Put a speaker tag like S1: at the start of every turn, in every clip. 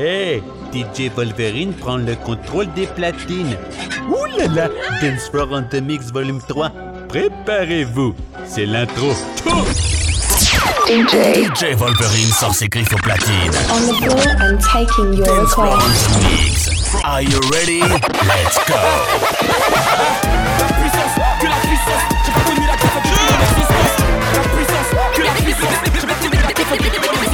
S1: Hey, DJ Wolverine prend le contrôle des platines. Ouh là là, Dance Floor on the Mix Volume 3. Préparez-vous, c'est l'intro.
S2: DJ.
S3: DJ Wolverine sort ses griffes aux platines.
S2: On the floor and taking your
S3: Dance Floor on
S2: request.
S3: the Mix. Are you ready? Let's go.
S4: La puissance, que la puissance, j'ai pas connu la griffe depuis mon existence. La puissance, que la puissance, j'ai pas connu la griffe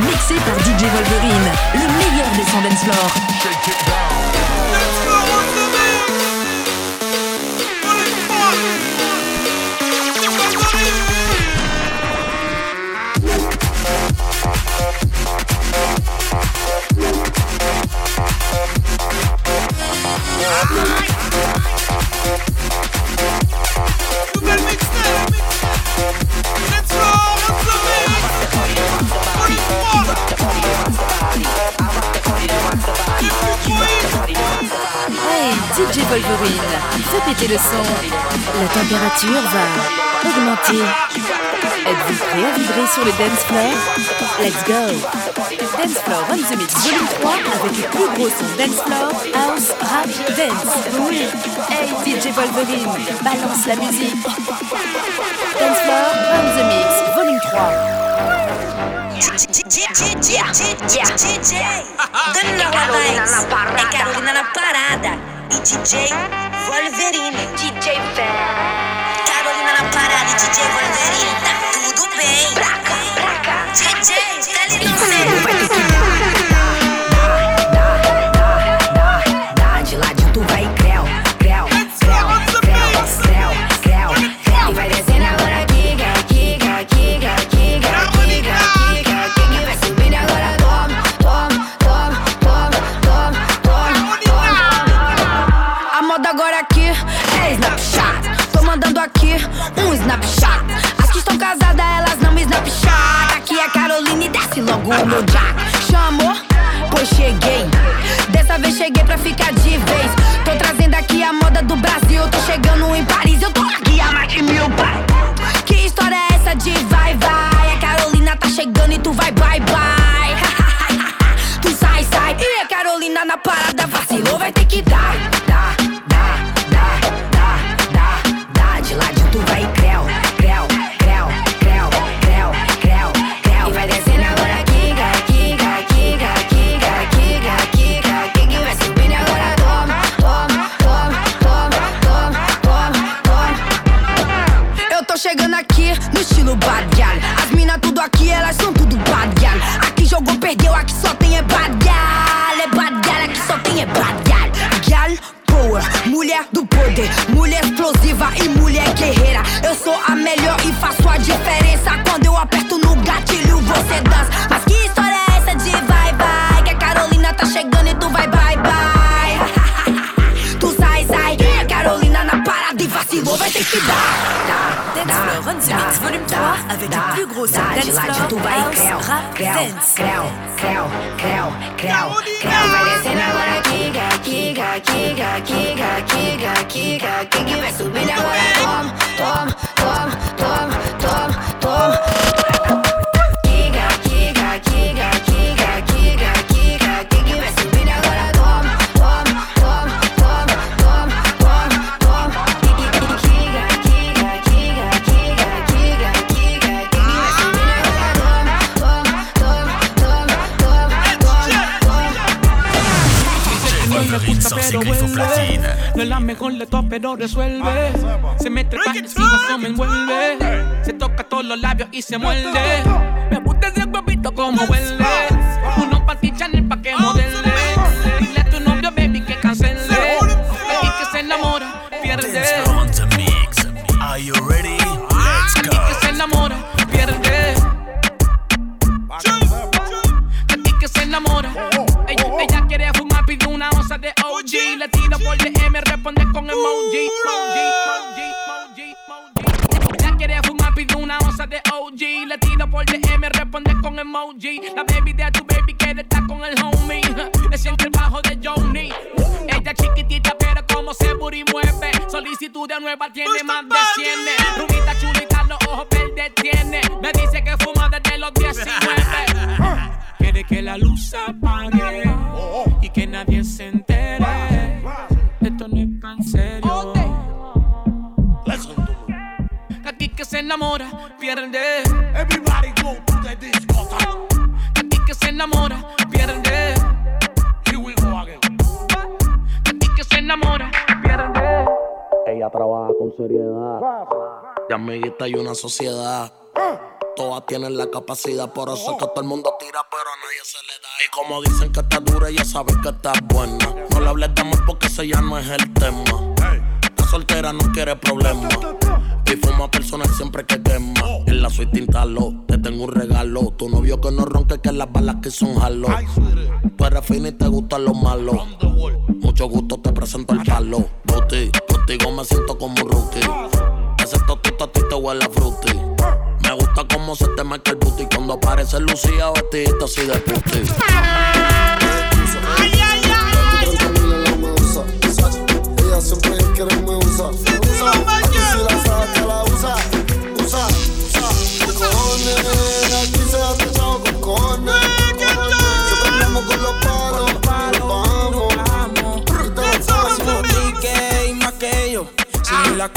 S5: mixé par DJ Wolverine, le meilleur des sons Dance va augmenter. Êtes-vous prêt à vibrer sur le dance floor Let's go Dance Floor on the Mix Volume 3 avec les plus gros sons dance floor, house, rap, dance. Oui. Hey, DJ Wolverine, balance la musique. Dance Floor on the Mix Volume 3.
S6: É Carolina na parada e DJ Wolverine.
S7: DJ.
S6: DJ. Tá tudo bem. Pra cá, pra cá. DJ, tá ali no
S5: rap,
S8: creu, creu, creu, creu, creu, descendo agora, Kiga, Kiga, Kiga, Kiga, Kiga, Kiga,
S4: resuelve. Se me trepa encima, eso me envuelve. Se toca todos los labios y se muerde. La baby de tu baby quiere estar con el homie. Le siente el bajo de Johnny. Ella chiquitita, pero como se booty mueve. Solicitud de nueva tiene más de 100. Rubita chulita, los ojos verdes tiene. Me dice que fuma desde los 19. Quiere que la luz se apague y que nadie se entere. Esto no es tan serio. Aquí que se enamora, pierde.
S9: Everybody go to the discotheque.
S4: Se enamora, pierde.
S9: Here we go again.
S4: Aquí que se enamora, pierde.
S10: Ella trabaja con seriedad. De amiguita y una sociedad. Todas tienen la capacidad, por eso es que todo el mundo tira, pero a nadie se le da. Y como dicen que está dura, ella sabe que está buena. No le hables de amor porque ese ya no es el tema. La soltera no quiere problemas. Y fuma personal siempre que quema. En la suite instalo, te tengo un regalo. Tu novio que no ronque, que las balas que son jalo. Tú eres fina y te gustan los malos. Mucho gusto, te presento el palo. Booty, contigo me siento como rookie. Ese totito a ti te huele a fruity. Me gusta cómo se te marca el booty cuando aparece Lucía vestidita así de puti.
S11: Ella siempre quiere me usa. Usa. Aquí si la saca, la usa. Usa, usa. Cojones, aquí se ha tachado con cojones. Siempre andamos con los palos. Vamos. Y
S12: más que ellos. Si la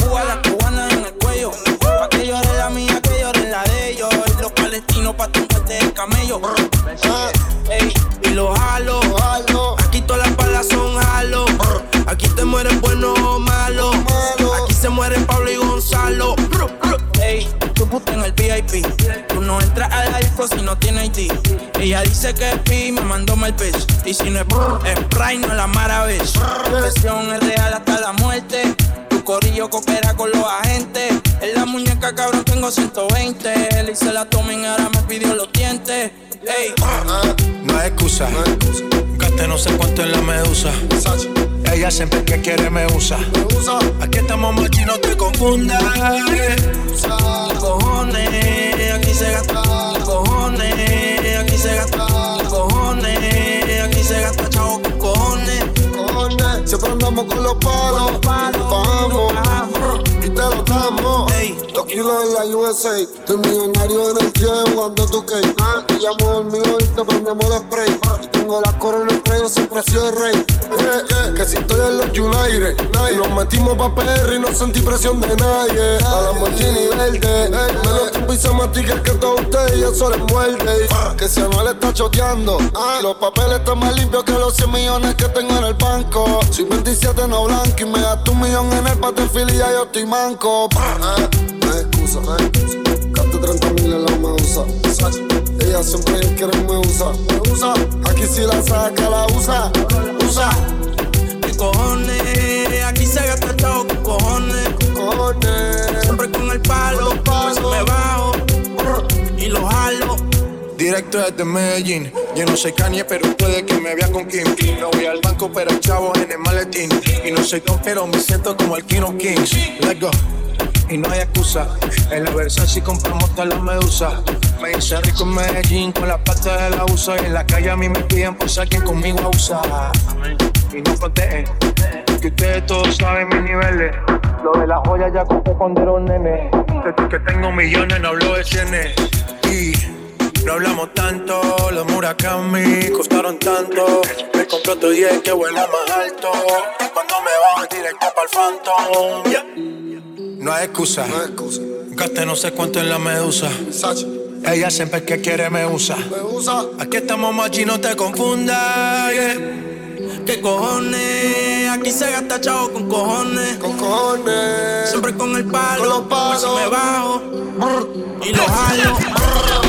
S12: si no tienes ID. Ella dice que es pi, me mandó mal pitch. Y si no es brr, es Prime, no la Maravich. Presión es real hasta la muerte. Tu corillo coopera con los agentes. En la muñeca, cabrón, tengo 120. Le hice la tomen, ahora me pidió los dientes. Ey,
S13: No hay excusa. Gasté no sé cuánto en la medusa. Ella siempre que quiere me usa. Aquí estamos machi, no te confundas.
S12: Cojones, aquí se gasta. Cojones, aquí se gasta. Cojones, aquí se gasta chavo con cojones.
S11: Cojones, siempre andamos con los palos. Vamos. Kilos en la USA. Estoy millonario en el tiempo jugando tu cake. Te llamo el mío y te prendemos el spray. Y tengo la corona en el yo siempre he sido el rey. Eh, eh, que si estoy en los United. Y nos metimos pa' PR y no sentí presión de nadie. A la Martini verde. Me lo tiempo y se matica que todo usted y eso le muerde. Que si no le está choteando. ah, Los papeles están más limpios que los 100 millones que tengo en el banco. Soy 27 no blanco y me das un millón en el battlefield y ya yo estoy manco. Eh, hay excusa. Gasto 30 mil en la medusa. Ella siempre quiere me usa. Me usa. Aquí si la saca, la usa. Usa.
S12: Ni cojones, aquí se gasta chavo con cojones.
S11: Cojones.
S12: Siempre con el palo, me bajo. Y lo jalo.
S13: Directo desde Medellín. Yo no soy Kanye, pero puede que me vea con Kim. No voy al banco, pero chavo en el maletín. Y no soy don, pero me siento como el King of Kings. Let's go. Y no hay excusa. En la Versace compramos todas las medusas. Me hice rico en Medellín con la pata de la USA. Y en la calle a mí me piden por ser quien conmigo abusa. Y no protegen, que ustedes todos saben mis niveles. Lo de las joyas ya compré cuando era un nene. Que tengo millones no hablo de cienes. Y no hablamos tanto, los Murakami costaron tanto. Me compré otro 10 que vuela más alto. Cuando me bajo directo para el Phantom. No hay excusa.
S11: No hay excusa.
S13: Gasté no sé cuánto en la medusa. Ella siempre que quiere me usa.
S11: Me usa.
S13: Aquí estamos machi, no te confundas. yeah.
S12: ¿Qué cojones? Aquí se gasta chavo con cojones.
S11: Con cojones.
S12: Siempre con el palo.
S11: Con los palos.
S12: Me bajo. Y lo jalo.
S14: Que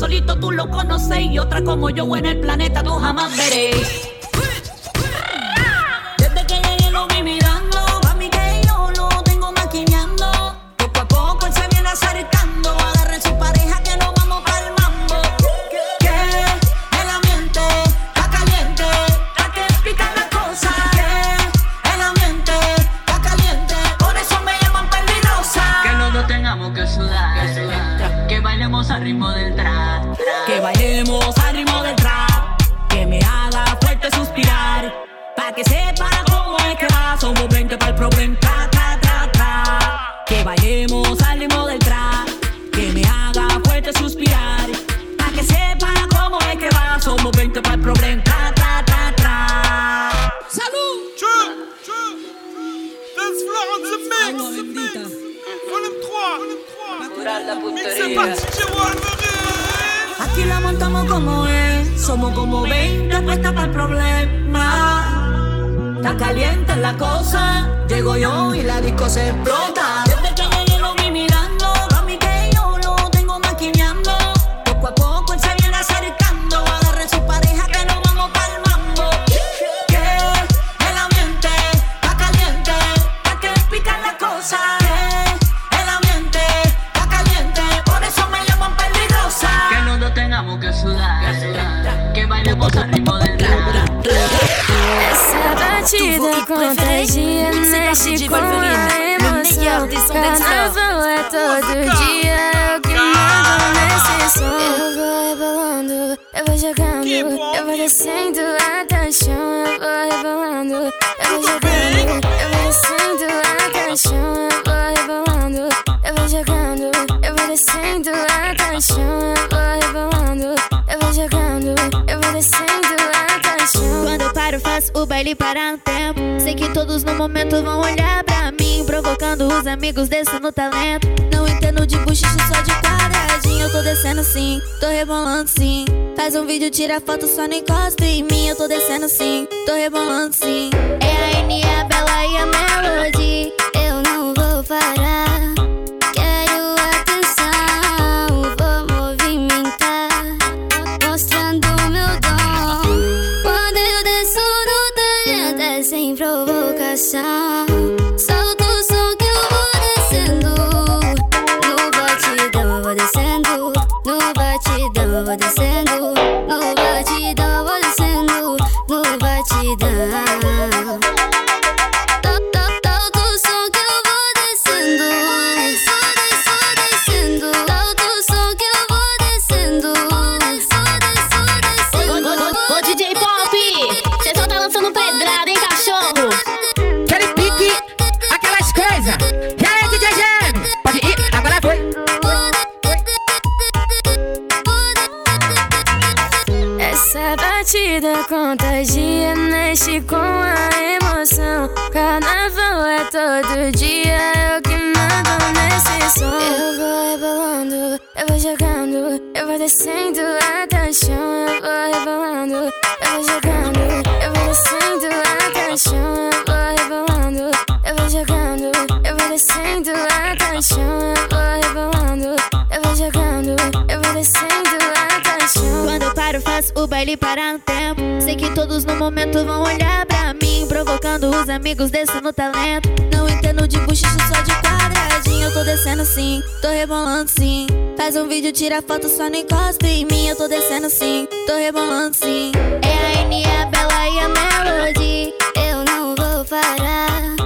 S15: solito, tú lo conoces. Y otra como yo en el planeta, tú jamás veréis.
S16: di cose pronte todo dia, eu que mando nesse som. Eu vou rebolando, eu vou jogando, eu vou descendo até o chão. Eu vou rebolando, eu vou jogando, eu vou descendo até o chão. Eu vou rebolando, eu vou jogando, eu vou descendo até o chão. Eu vou rebolando, eu vou jogando, eu vou descendo até o chão.
S17: Quando eu paro, faço o baile parar no tempo. Sei que todos no momento vão olhar pra mim, provocando os amigos descendo o talento. Não entendo de buchicho só de quadradinho. Eu tô descendo sim, tô rebolando sim. Faz um vídeo, tira foto, só não encosta em mim. Eu tô descendo sim, tô rebolando sim. É a N, a Bela e a Melody. Eu não vou parar.
S18: こで momento vão olhar pra mim, provocando os amigos descendo talento. Não entendo de buchicho só de quadradinho. Eu tô descendo sim, tô rebolando sim. Faz um vídeo, tira foto, só não encosta em mim. Eu tô descendo sim, tô rebolando sim. É a N, a Bela e a Melody.
S19: Eu não vou parar.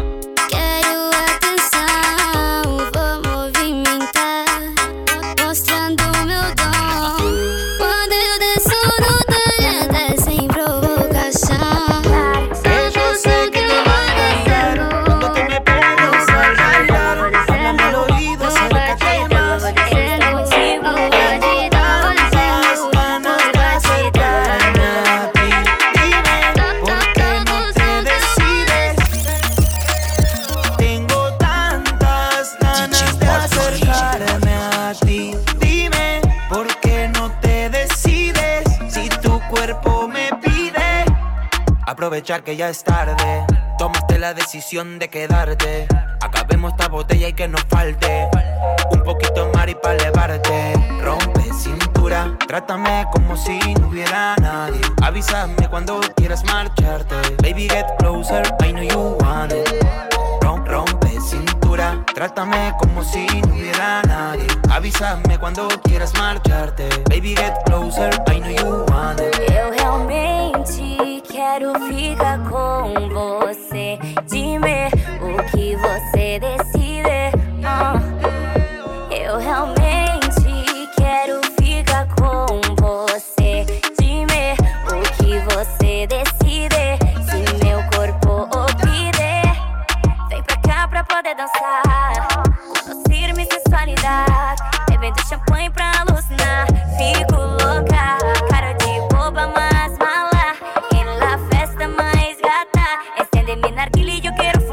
S20: Aprovechar que ya es tarde. Tomaste la decisión de quedarte. Acabemos esta botella y que nos falte. Un poquito más y pa' elevarte. Rompe cintura. Trátame como si no hubiera nadie. Avísame cuando quieras marcharte. Baby, get closer. I know you want it. Rom- rompe cintura. Trátame como si no hubiera nadie. Avísame cuando quieras marcharte. Baby, get closer. I know you want it.
S19: Eu realmente quero ficar com você. Dime o que você decide. tranquila y yo quiero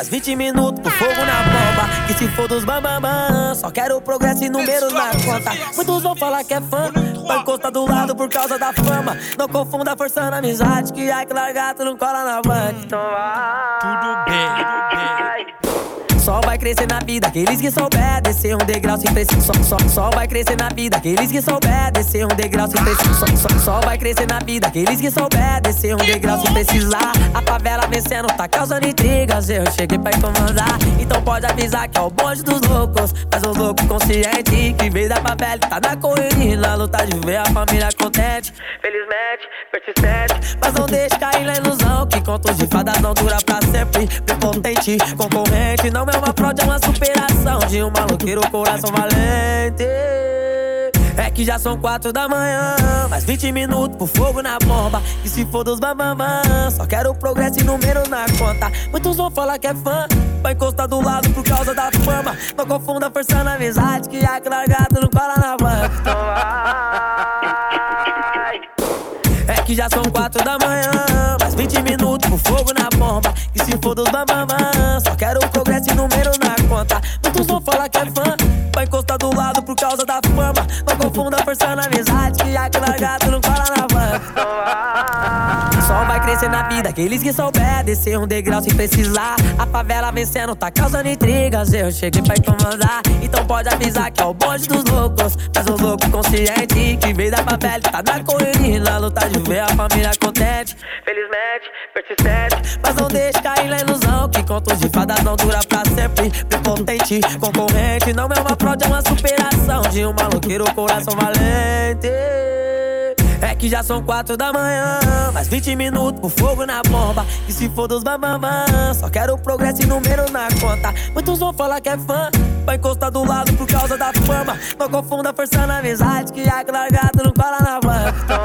S19: mais
S1: 20 minutos pro fogo na bomba. Que se for dos bambambam, só quero progresso e números na conta. Muitos vão falar que é fã, vai encostar do lado por causa da fama. Não confunda forçando a amizade, que ai que largato não cola na banca. Então vai. Tudo bem, Só vai crescer na vida aqueles que souber descer um degrau sem precisar. Só, só, só vai crescer na vida aqueles que souber descer um degrau sem precisar. Só, só, só vai crescer na vida aqueles que souber descer um degrau sem precisar. A favela vencendo tá causando intrigas. Eu cheguei pra incomodar. Então pode avisar que é o bonde dos loucos. Mas os loucos conscientes que veio da favela tá na correria. Na luta de ver a família contente. Felizmente, persistente. Mas não deixe cair na ilusão que contos de fadas não dura pra sempre. Prepotente, concorrente. Não é uma fraude, é uma superação de um maloqueiro coração valente. É que já são quatro da manhã, mais 20 minutos pro fogo na bomba. E se for dos bambambam, só quero progresso e números na conta. Muitos vão falar que é fã, vai encostar do lado por causa da fama. Não confunda forçando a amizade, que a largado não cola na banca. Que já são quatro da manhã, mais 20 minutos pro fogo na bomba. E se for dos bambambam, só quero progresso e números na conta. Muitos vão falar que é fã, vai encostar do lado por causa da fama. Não confunda forçando a amizade, que a largado não cola na crescer na vida. Aqueles que souber descer um degrau sem precisar. A favela vencendo tá causando intrigas. Eu cheguei pra incomodar. Então pode avisar que é o bonde dos loucos. Mas o louco consciente que veio da favela tá na correria. Na luta de ver a família contente. Felizmente, persistente. Mas não deixe cair na ilusão. Que contos de fadas não dura pra sempre. Prepotente, concorrente. Não é uma fraude, é uma superação de um maloqueiro coração valente. É que já são quatro da manhã, mais 20 minutos pro fogo na bomba. E se for dos bambambam, só quero progresso e número na conta. Muitos vão falar que é fã, vai encostar do lado por causa da fama. Não confunda força na amizade, que que largado não cola na banca.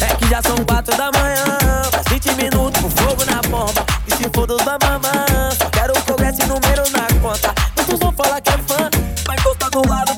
S1: É que já são quatro da manhã, mais 20 minutos pro fogo na bomba. E se for dos bambambam, só quero progresso e número na conta. Muitos vão falar que é fã, vai encostar do lado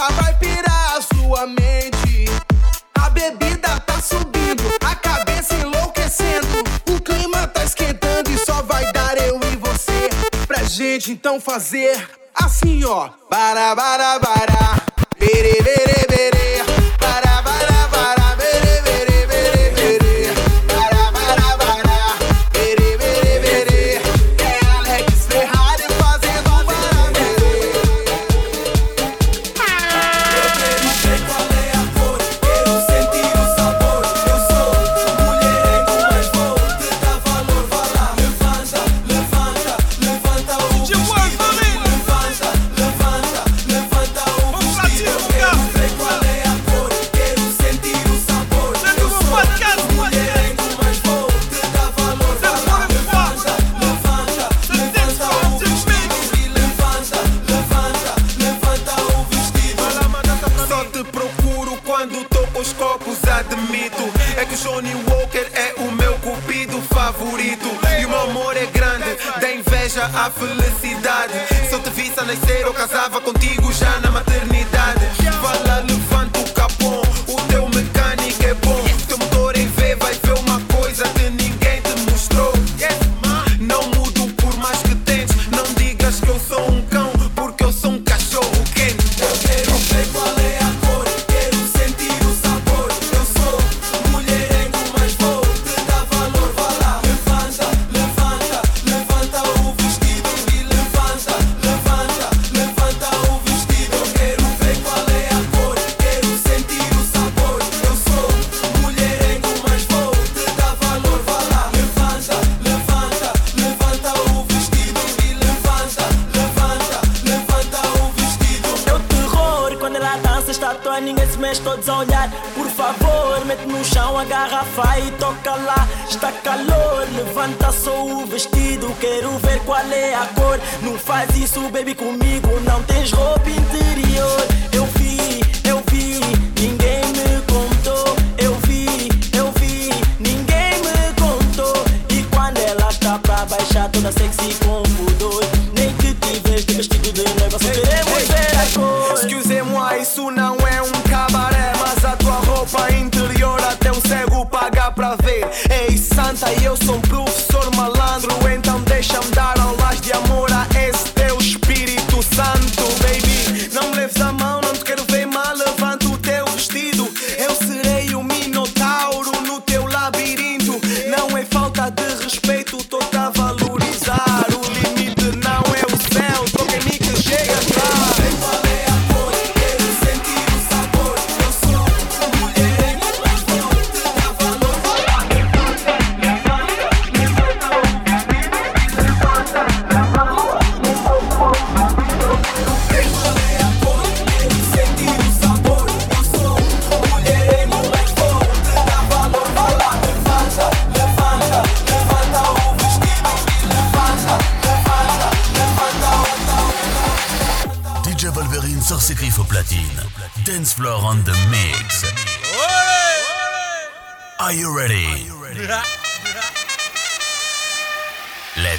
S21: cabeça vai pirar a sua mente. A bebida tá subindo, a cabeça enlouquecendo. O clima tá esquentando e só vai dar eu e você. Pra gente então fazer assim, ó. Bara, bara, bara. Bere, bere, bere.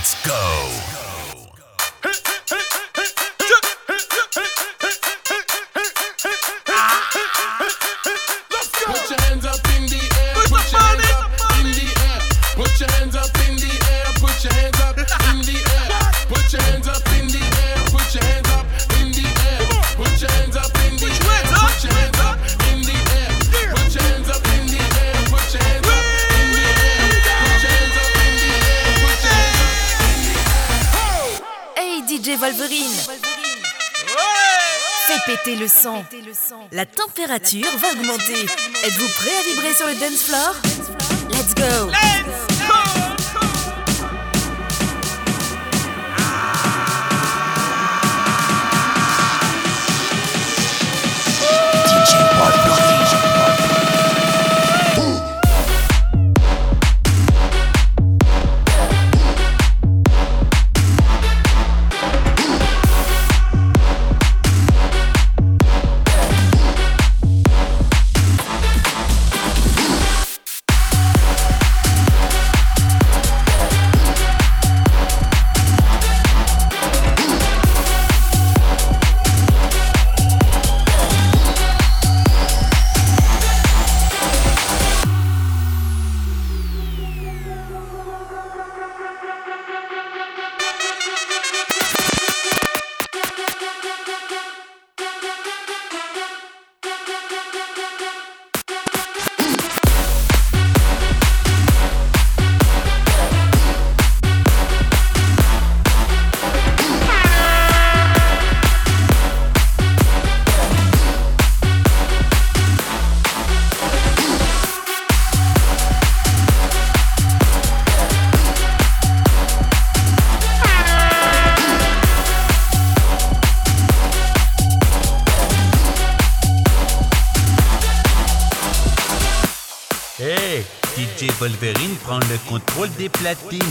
S13: Let's go.
S5: le sang. La température va augmenter. Êtes-vous prêt à vibrer sur le dance floor? Let's go.
S1: drôle des platines.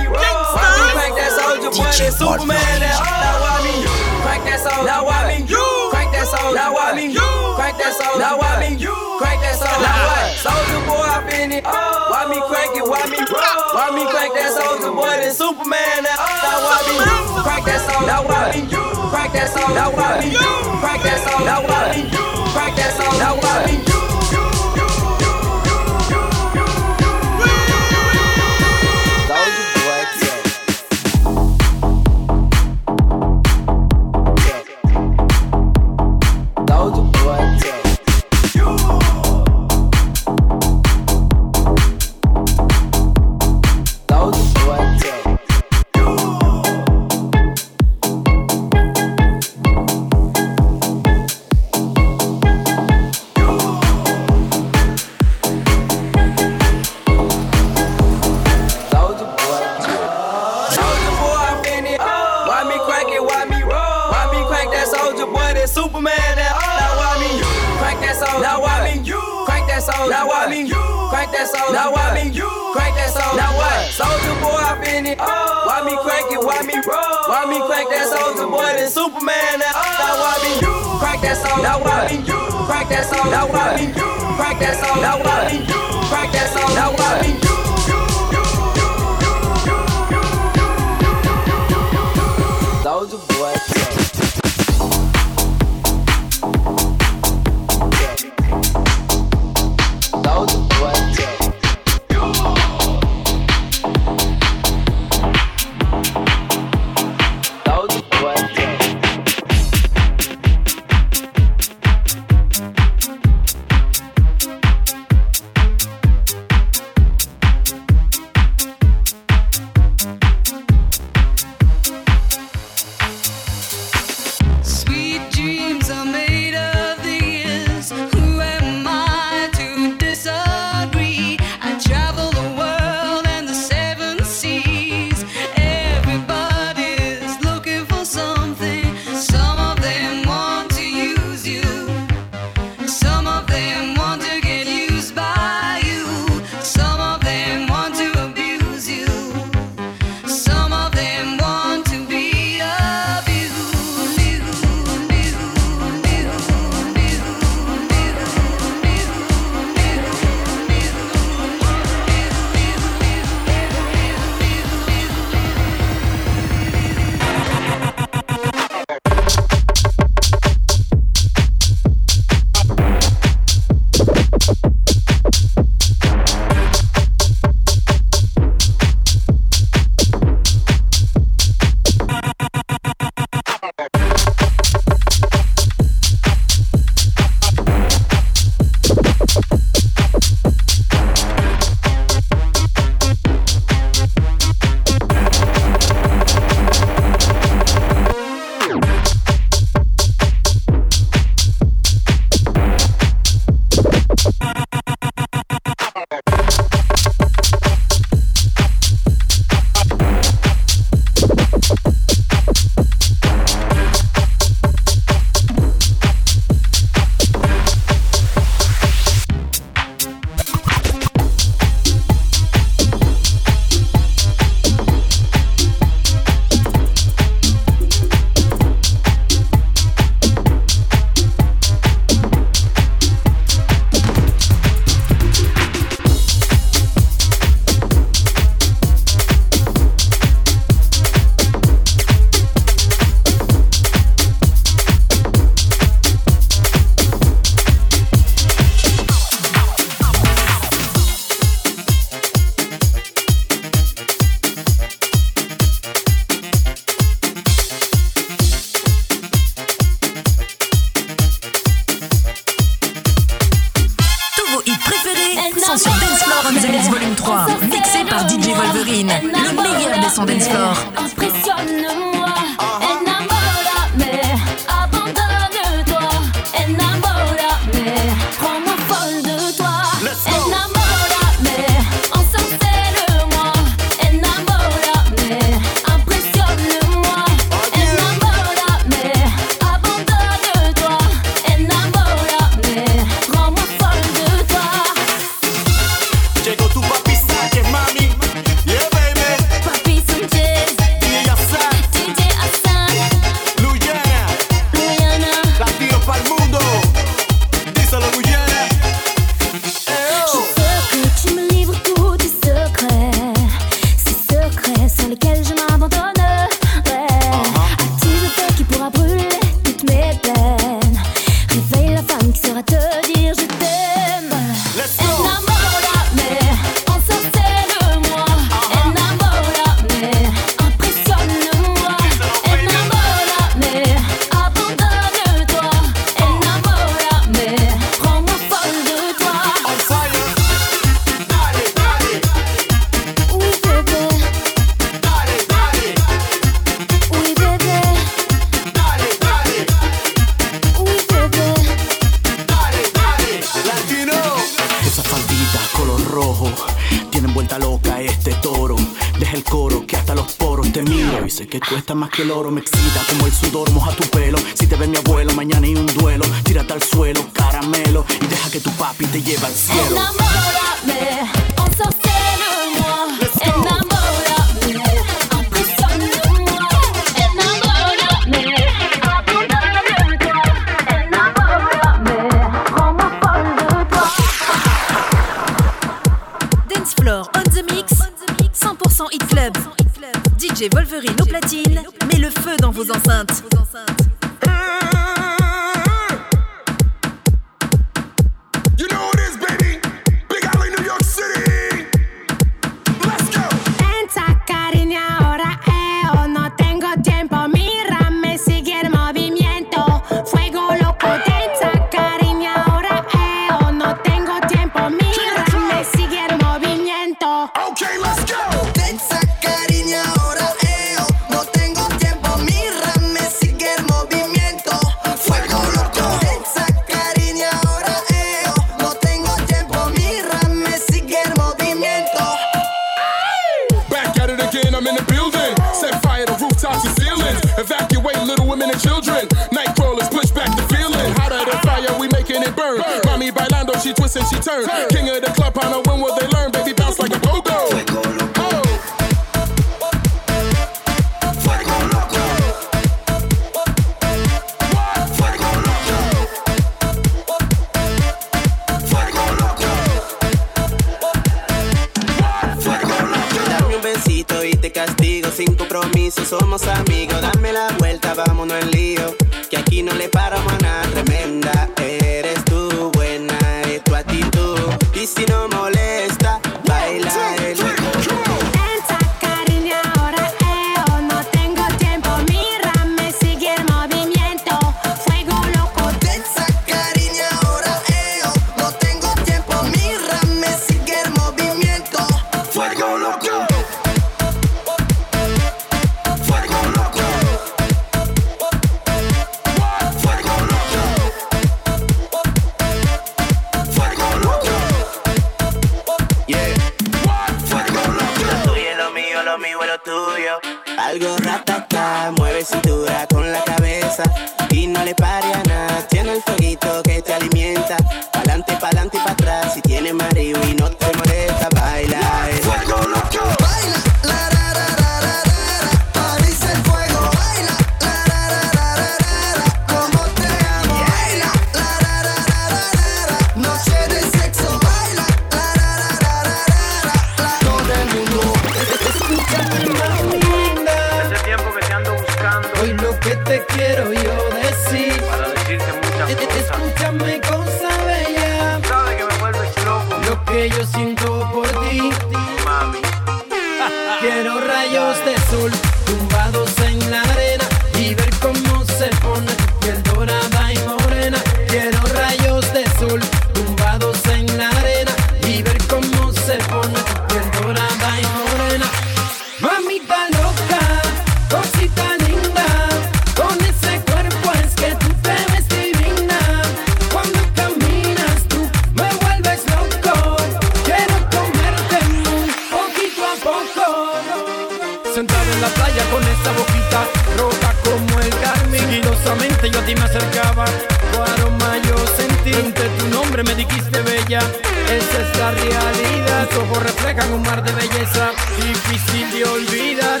S4: con
S10: esa boquita roja como el
S22: carmín. Sigilosamente yo a ti me acercaba, tu aroma yo sentí. Entre tu nombre me dijiste bella, esa es la realidad. Tus ojos reflejan un mar de belleza, difícil de olvidar.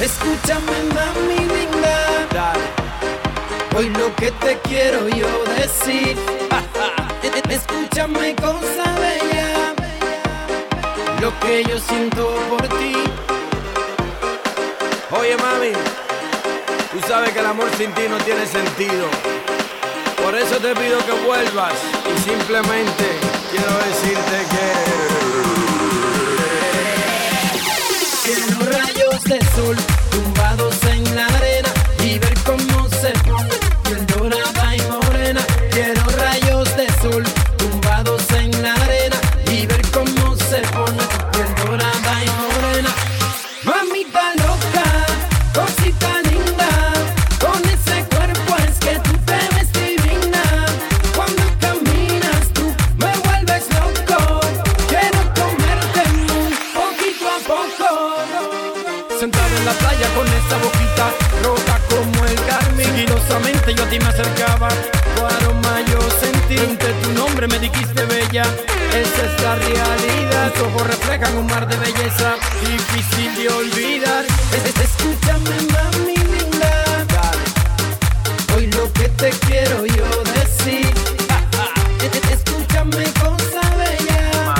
S22: Escúchame, mami linda. Dale. Hoy lo que te quiero yo decir, e, e, escúchame cosa bella, lo que yo siento por ti.
S23: Oye, mami, tú sabes que el amor sin ti no tiene sentido. Por eso te pido que vuelvas y simplemente quiero decirte que...
S22: Quiero rayos de sol tumbados quiero yo decir. Es- es- Escúchame cosa bella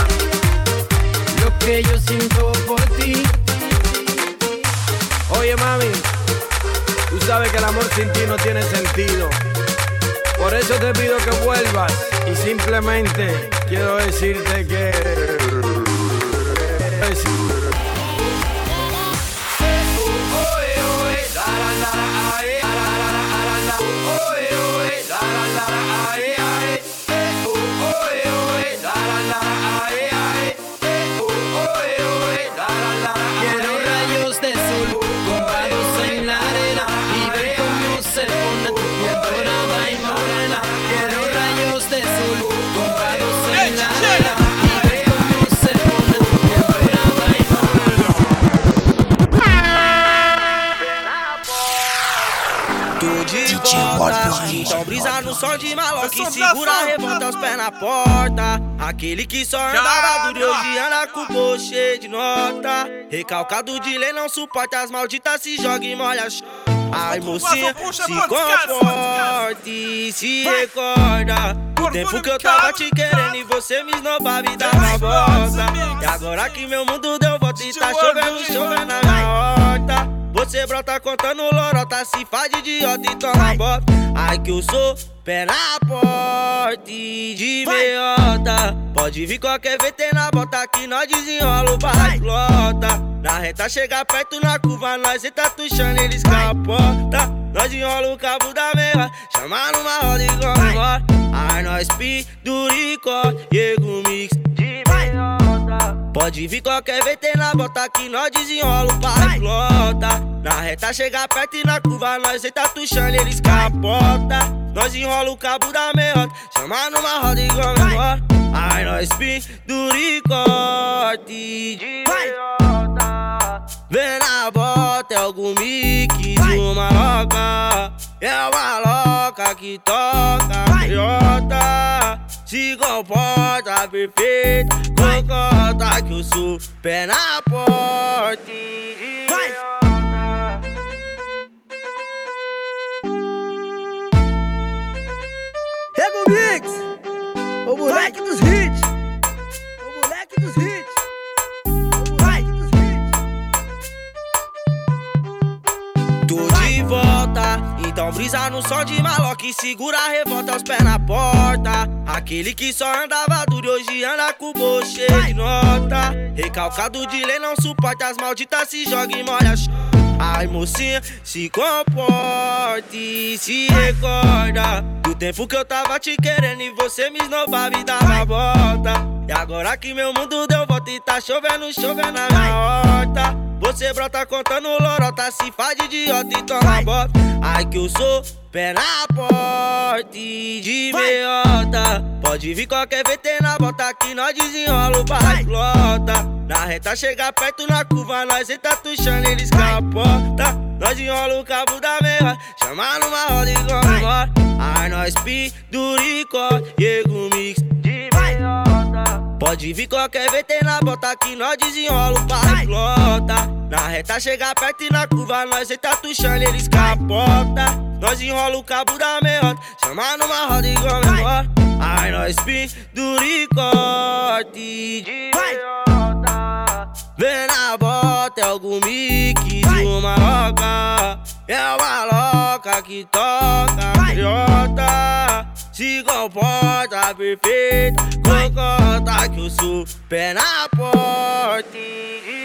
S22: Lo que yo siento por ti.
S23: Oye, mami, tú sabes que el amor sin ti no tiene sentido. Por eso te pido que vuelvas y simplemente quiero decirte que...
S24: volta, então brisa no som de maloque Segura a revolta, os pés na porta. Aquele que só andava duro e hoje anda com o bolso cheio de nota. Recalcado de lei não suporta as malditas Se joga e molha Ai mocinha, se comporte e se recorda. Do tempo que eu tava te querendo e você me esnobava e dava volta E agora que meu mundo deu volta e tá chovendo, chovendo na minha horta você brota contando lorota, se faz de idiota e toma bota. Ai que eu sou pé na porta de meiota. Pode vir qualquer VT na bota que nós desenrola o barra explota. Na reta chega perto na curva, nós entra tuchando, eles capota. Nós enrola o cabo da meia, chama numa roda e vamos embora. Ai nós penduricó, Diego mix de meiota. Pode vir qualquer VT na bota que nós desenrola o barra explota. Na reta chega perto e na curva nós entra tuchando, eles capota. Nós enrola o cabo da meiota, chama numa roda e vamos embora. Ai nós penduricote de meiota. Vem na bota, é algum mix de uma loca. É uma loca que toca meiota. Se comporta perfeita, cocota que eu sou pé na porta.
S25: Rego Mix, o moleque dos hits. O moleque dos hits.
S24: Então brisa no som de maloque Segura a revolta, os pés na porta. Aquele que só andava duro e hoje anda com o bolso cheio de nota. Recalcado de lei não suporta as malditas Se joga e molha Ai mocinha, se comporte e se recorda Do tempo que eu tava te querendo e você me esnobava e dava volta. E agora que meu mundo deu volta e tá chovendo, chovendo na minha horta Você brota contando lorota, se faz de idiota e toma bota Ai que eu sou pé na porta e de meiota. Pode vir qualquer VT na bota que nós desenrola o barra explota Na reta chega perto na curva, nós entra tuchando, eles capota Nós enrola o cabo da meia, chama numa roda e vamos embora nós penduricó, Diego Mix de. Pode vir qualquer VT na bota que nós desenrola o parlota. Na reta chega perto e na curva nós eita tuchando, eles capota. Nós enrola o cabo da meiota, chama numa roda igual menor. Ai, nós penduricote de meiota. Vem na bota, é algum mix de uma loca. É uma loca que toca meiota. Se comporta perfeito, concota que eu sou pé na porta.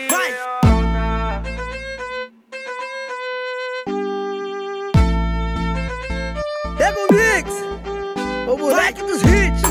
S24: Vai!
S25: Pega o mix, o moleque dos hits.